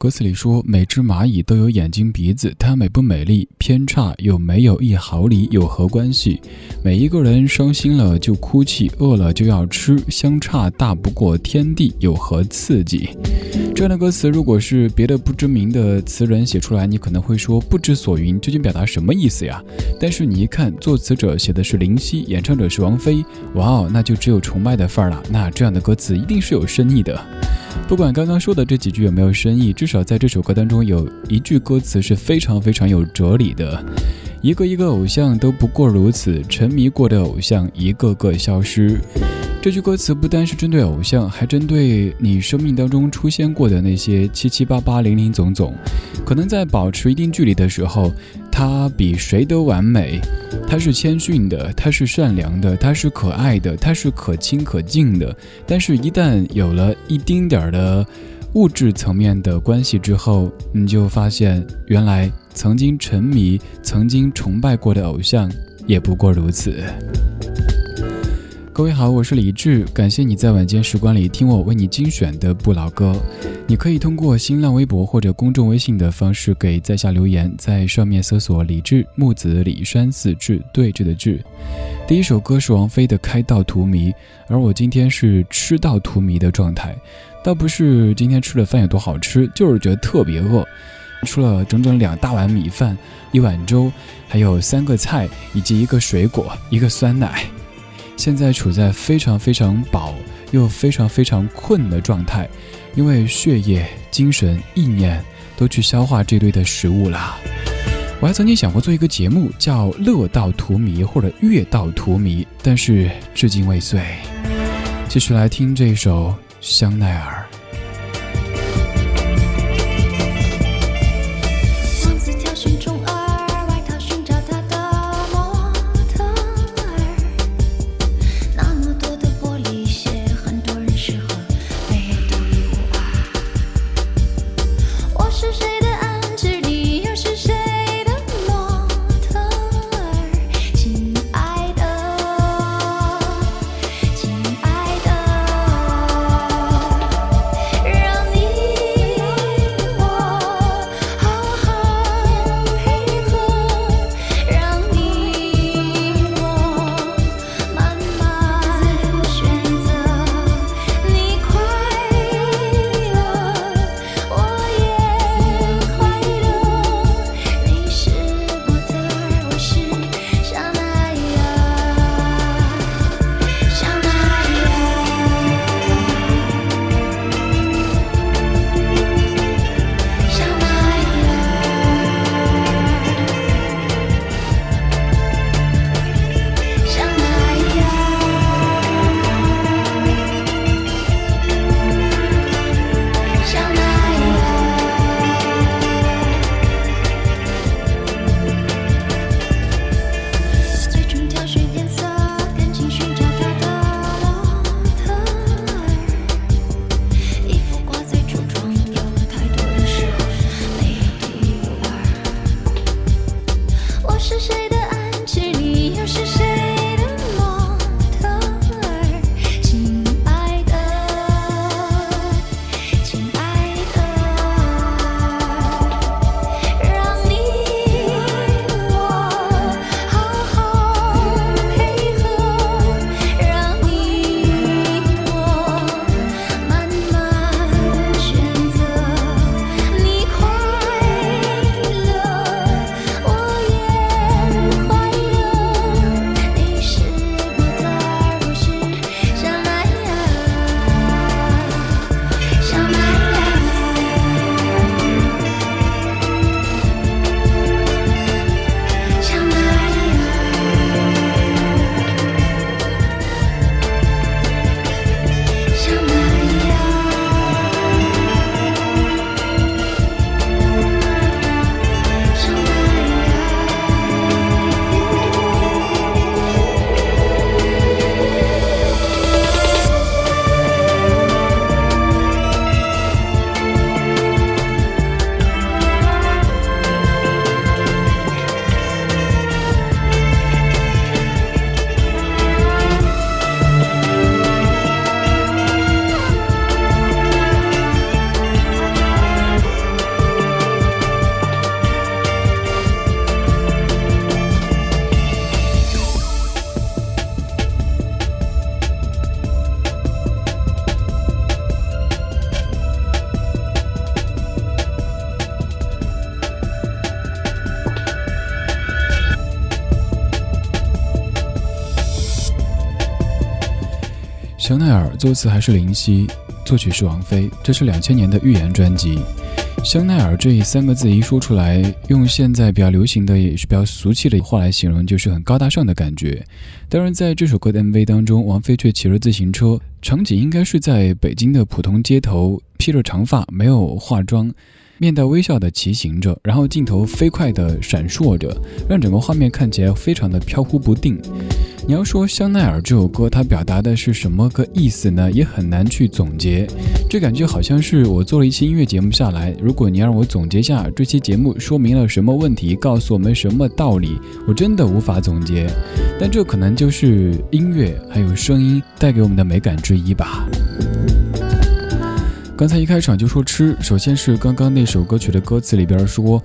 歌词里说：“每只蚂蚁都有眼睛鼻子，它美不美丽？偏差有没有一毫厘有何关系？每一个人伤心了就哭泣，饿了就要吃，相差大不过天地，有何刺激？”这样的歌词，如果是别的不知名的词人写出来，你可能会说不知所云，究竟表达什么意思呀？但是你一看，作词者写的是林夕，演唱者是王菲，哇哦，那就只有崇拜的范儿了。那这样的歌词一定是有深意的。不管刚刚说的这几句有没有深意，至少在这首歌当中有一句歌词是非常非常有哲理的。一个一个偶像都不过如此，沉迷过的偶像一个个消失。这句歌词不单是针对偶像，还针对你生命当中出现过的那些七七八八、零零总总。可能在保持一定距离的时候，他比谁都完美。他是谦逊的，他是善良的，他是可爱的，他是可亲可敬的。但是，一旦有了一丁点儿的物质层面的关系之后，你就发现，原来曾经沉迷、曾经崇拜过的偶像，也不过如此。各位好，我是李志，感谢你在晚间时光里听我为你精选的不老歌。你可以通过新浪微博或者公众微信的方式给在下留言，在上面搜索“李志木子李山四志对峙的志”。第一首歌是王菲的《开道荼蘼》，而我今天是吃到荼蘼的状态，倒不是今天吃的饭有多好吃，就是觉得特别饿，吃了整整两大碗米饭，一碗粥，还有三个菜以及一个水果，一个酸奶。现在处在非常非常饱又非常非常困的状态，因为血液、精神、意念都去消化这堆的食物了。我还曾经想过做一个节目，叫《乐道荼蘼》或者《乐道荼蘼》，但是至今未遂。继续来听这首《香奈儿》。香奈儿作词还是林夕，作曲是王菲，这是两千年的预言专辑。香奈儿这三个字一说出来，用现在比较流行的也是比较俗气的话来形容，就是很高大上的感觉。当然，在这首歌的 MV 当中，王菲却骑着自行车，场景应该是在北京的普通街头，披着长发，没有化妆。面带微笑地骑行着，然后镜头飞快地闪烁着，让整个画面看起来非常的飘忽不定。你要说香奈儿这首歌，它表达的是什么个意思呢？也很难去总结。这感觉好像是我做了一期音乐节目下来，如果你让我总结下这期节目说明了什么问题，告诉我们什么道理，我真的无法总结。但这可能就是音乐还有声音带给我们的美感之一吧。刚才一开场就说吃，首先是刚刚那首歌曲的歌词里边说，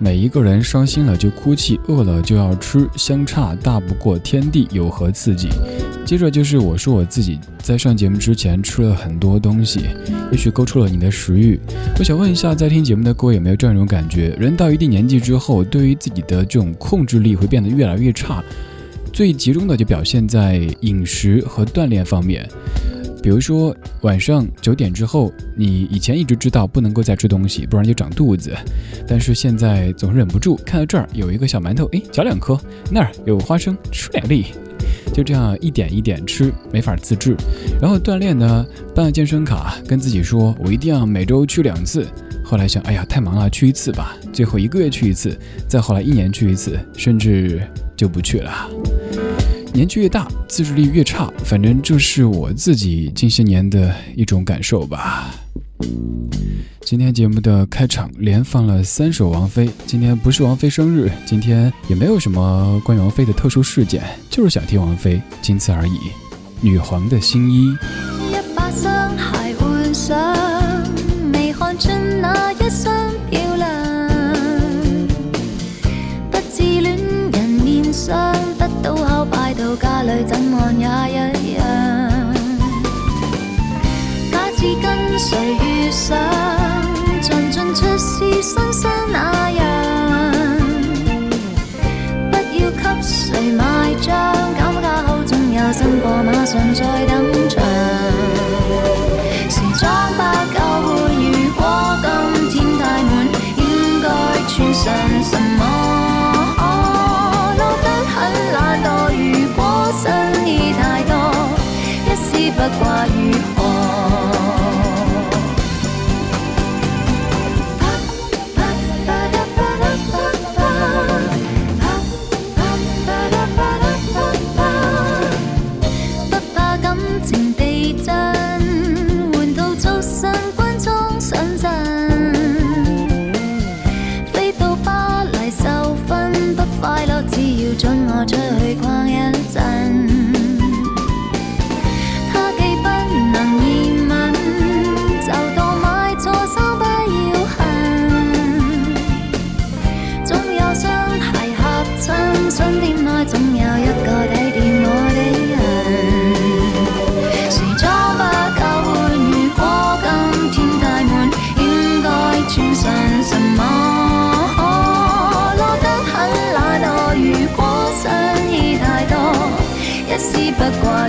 每一个人伤心了就哭泣，饿了就要吃，相差大不过天地，有何刺激？接着就是我说我自己在上节目之前吃了很多东西，也许勾出了你的食欲。我想问一下，在听节目的各位有没有这样一种感觉？人到一定年纪之后，对于自己的这种控制力会变得越来越差，最集中的就表现在饮食和锻炼方面。比如说晚上九点之后，你以前一直知道不能够再吃东西，不然就长肚子，但是现在总忍不住看到这儿有一个小馒头，哎，嚼两颗；那儿有花生，吃两粒，就这样一点一点吃，没法自制。然后锻炼呢，办了健身卡，跟自己说我一定要每周去两次。后来想，哎呀，太忙了，去一次吧。最后一个月去一次，再后来一年去一次，甚至就不去了。年纪越大，自制力越差，反正这是我自己近些年的一种感受吧。今天节目的开场连放了三首王菲，今天不是王菲生日，今天也没有什么关于王菲的特殊事件，就是想听王菲，仅此而已。女皇的新衣。不挂于。过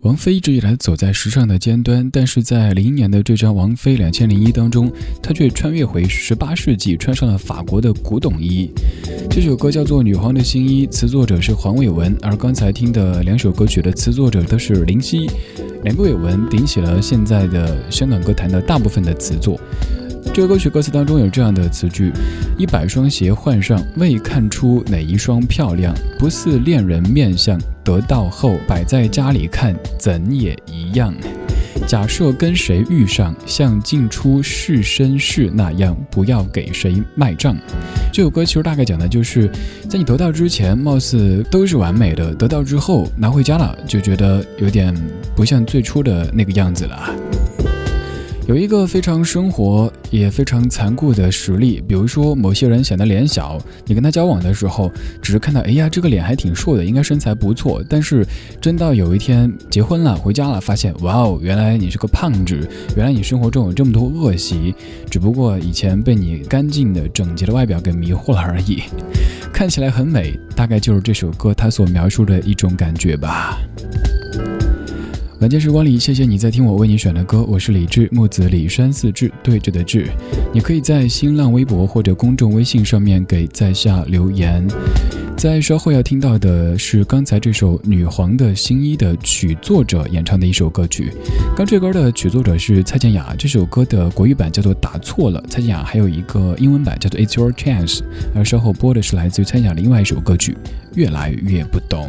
王菲一直以来走在时尚的尖端但是在零一年的这张王菲两千零一当中她却穿越回十八世纪穿上了法国的古董衣。这首歌叫做女皇的新衣词作者是黄伟文而刚才听的两首歌曲的词作者都是林夕。两个伟文顶起了现在的香港歌坛的大部分的词作。这个歌曲歌词当中有这样的词句：一百双鞋换上，未看出哪一双漂亮，不似恋人面相，得到后摆在家里看，怎也一样。假设跟谁遇上，像进出是绅士那样，不要给谁卖账。这首歌其实大概讲的就是，在你得到之前，貌似都是完美的，得到之后拿回家了，就觉得有点不像最初的那个样子了。有一个非常生活也非常残酷的实例，比如说某些人显得脸小，你跟他交往的时候，只是看到，哎呀，这个脸还挺瘦的，应该身材不错。但是真到有一天结婚了，回家了，发现，哇哦，原来你是个胖子，原来你生活中有这么多恶习，只不过以前被你干净的整洁的外表给迷惑了而已。看起来很美，大概就是这首歌它所描述的一种感觉吧。晚间时光里，谢谢你在听我为你选的歌，我是李志，木子李山四志对着的志。你可以在新浪微博或者公众微信上面给在下留言。在稍后要听到的是刚才这首《女皇的新衣》的曲作者演唱的一首歌曲。刚这歌的曲作者是蔡健雅，这首歌的国语版叫做《打错了》，蔡健雅还有一个英文版叫做《It's Your Chance》。而稍后播的是来自于蔡健雅的另外一首歌曲《越来越不懂》。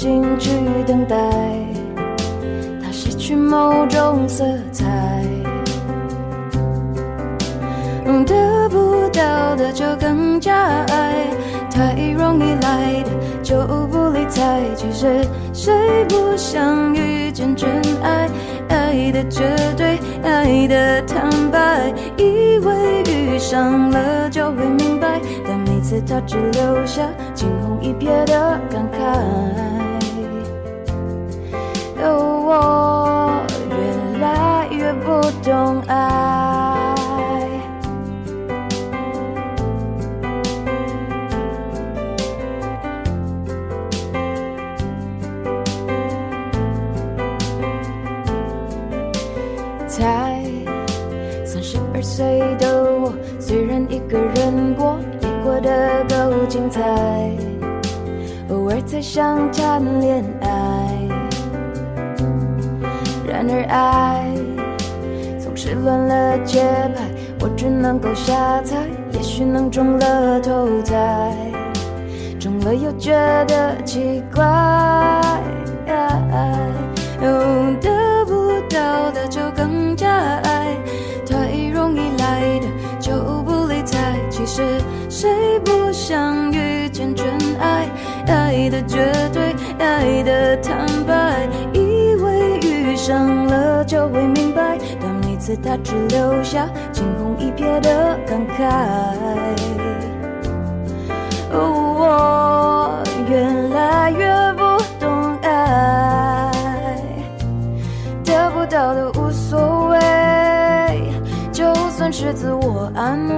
心去等待，它失去某种色彩，得不到的就更加爱，太容易来的就不理睬，其实。谁不想遇见真爱？爱的绝对，爱的坦白，以为遇上了就会明白，但每次他只留下惊鸿一瞥的感慨。用爱。在三十二。岁的我，虽然一个人过，也过得够精彩。偶尔才想谈恋爱，然而爱是乱了节拍，我只能够瞎猜，也许能中了头彩，中了又觉得奇怪。得不到的就更加爱。太容易来的就不理睬。其实谁不想遇见真爱？爱的绝对，爱的坦白，以为遇上了就会明白，次他只留下惊鸿一瞥的感慨。我越来越不懂爱，得不到的无所谓，就算是自我安慰。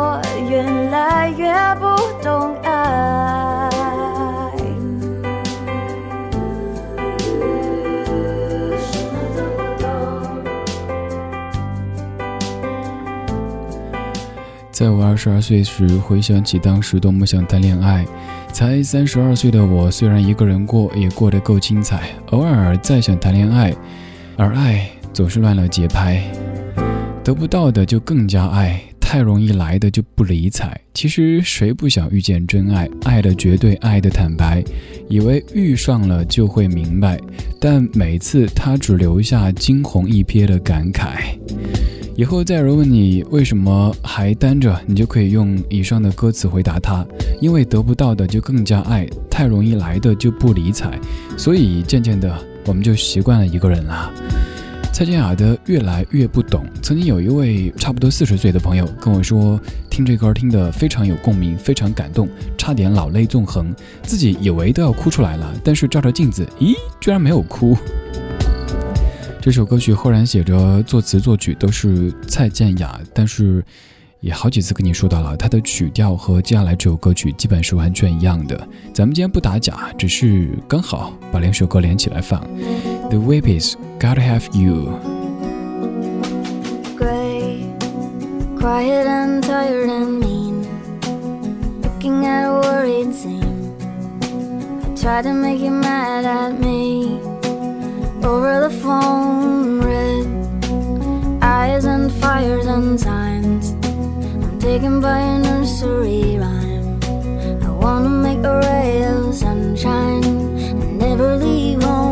越来越不懂爱。在我二十二岁时，回想起当时多么想谈恋爱。才三十二岁的我，虽然一个人过，也过得够精彩。偶尔再想谈恋爱，而爱总是乱了节拍。得不到的就更加爱，太容易来的就不理睬。其实谁不想遇见真爱？爱的绝对，爱的坦白，以为遇上了就会明白，但每次他只留下惊鸿一瞥的感慨。以后再有人问你为什么还单着，你就可以用以上的歌词回答他：因为得不到的就更加爱，太容易来的就不理睬，所以渐渐的我们就习惯了一个人了。蔡健雅的《越来越不懂》，曾经有一位差不多四十岁的朋友跟我说，听这歌听得非常有共鸣，非常感动，差点老泪纵横，自己以为都要哭出来了，但是照着镜子，咦，居然没有哭。这首歌曲赫然写着作词作曲都是蔡健雅，但是也好几次跟你说到了，它的曲调和接下来这首歌曲基本是完全一样的。咱们今天不打假，只是刚好把两首歌连起来放。The Weepies Gotta Have You。Gray, quiet and tired and mean. Looking at a worried scene. I tried to make you mad at me over the phone. Red eyes and fires and signs. I'm taken by a nursery rhyme. I wanna make a ray of sunshine and never leave home.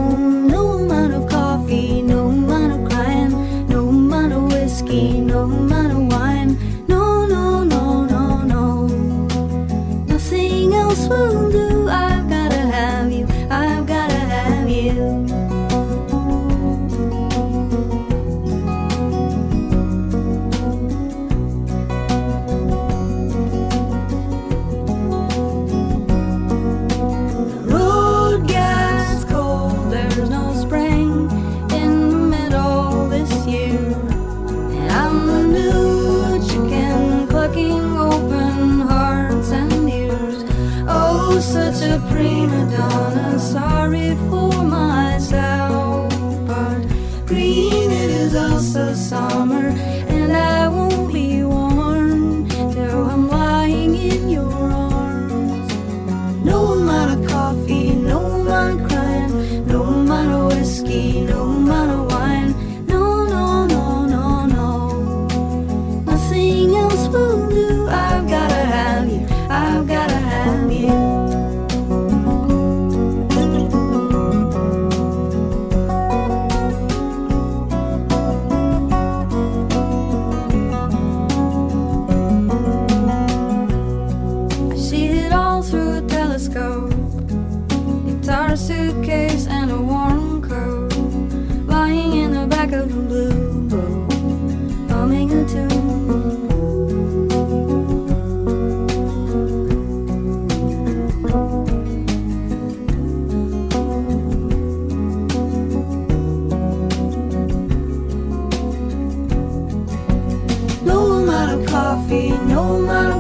be no man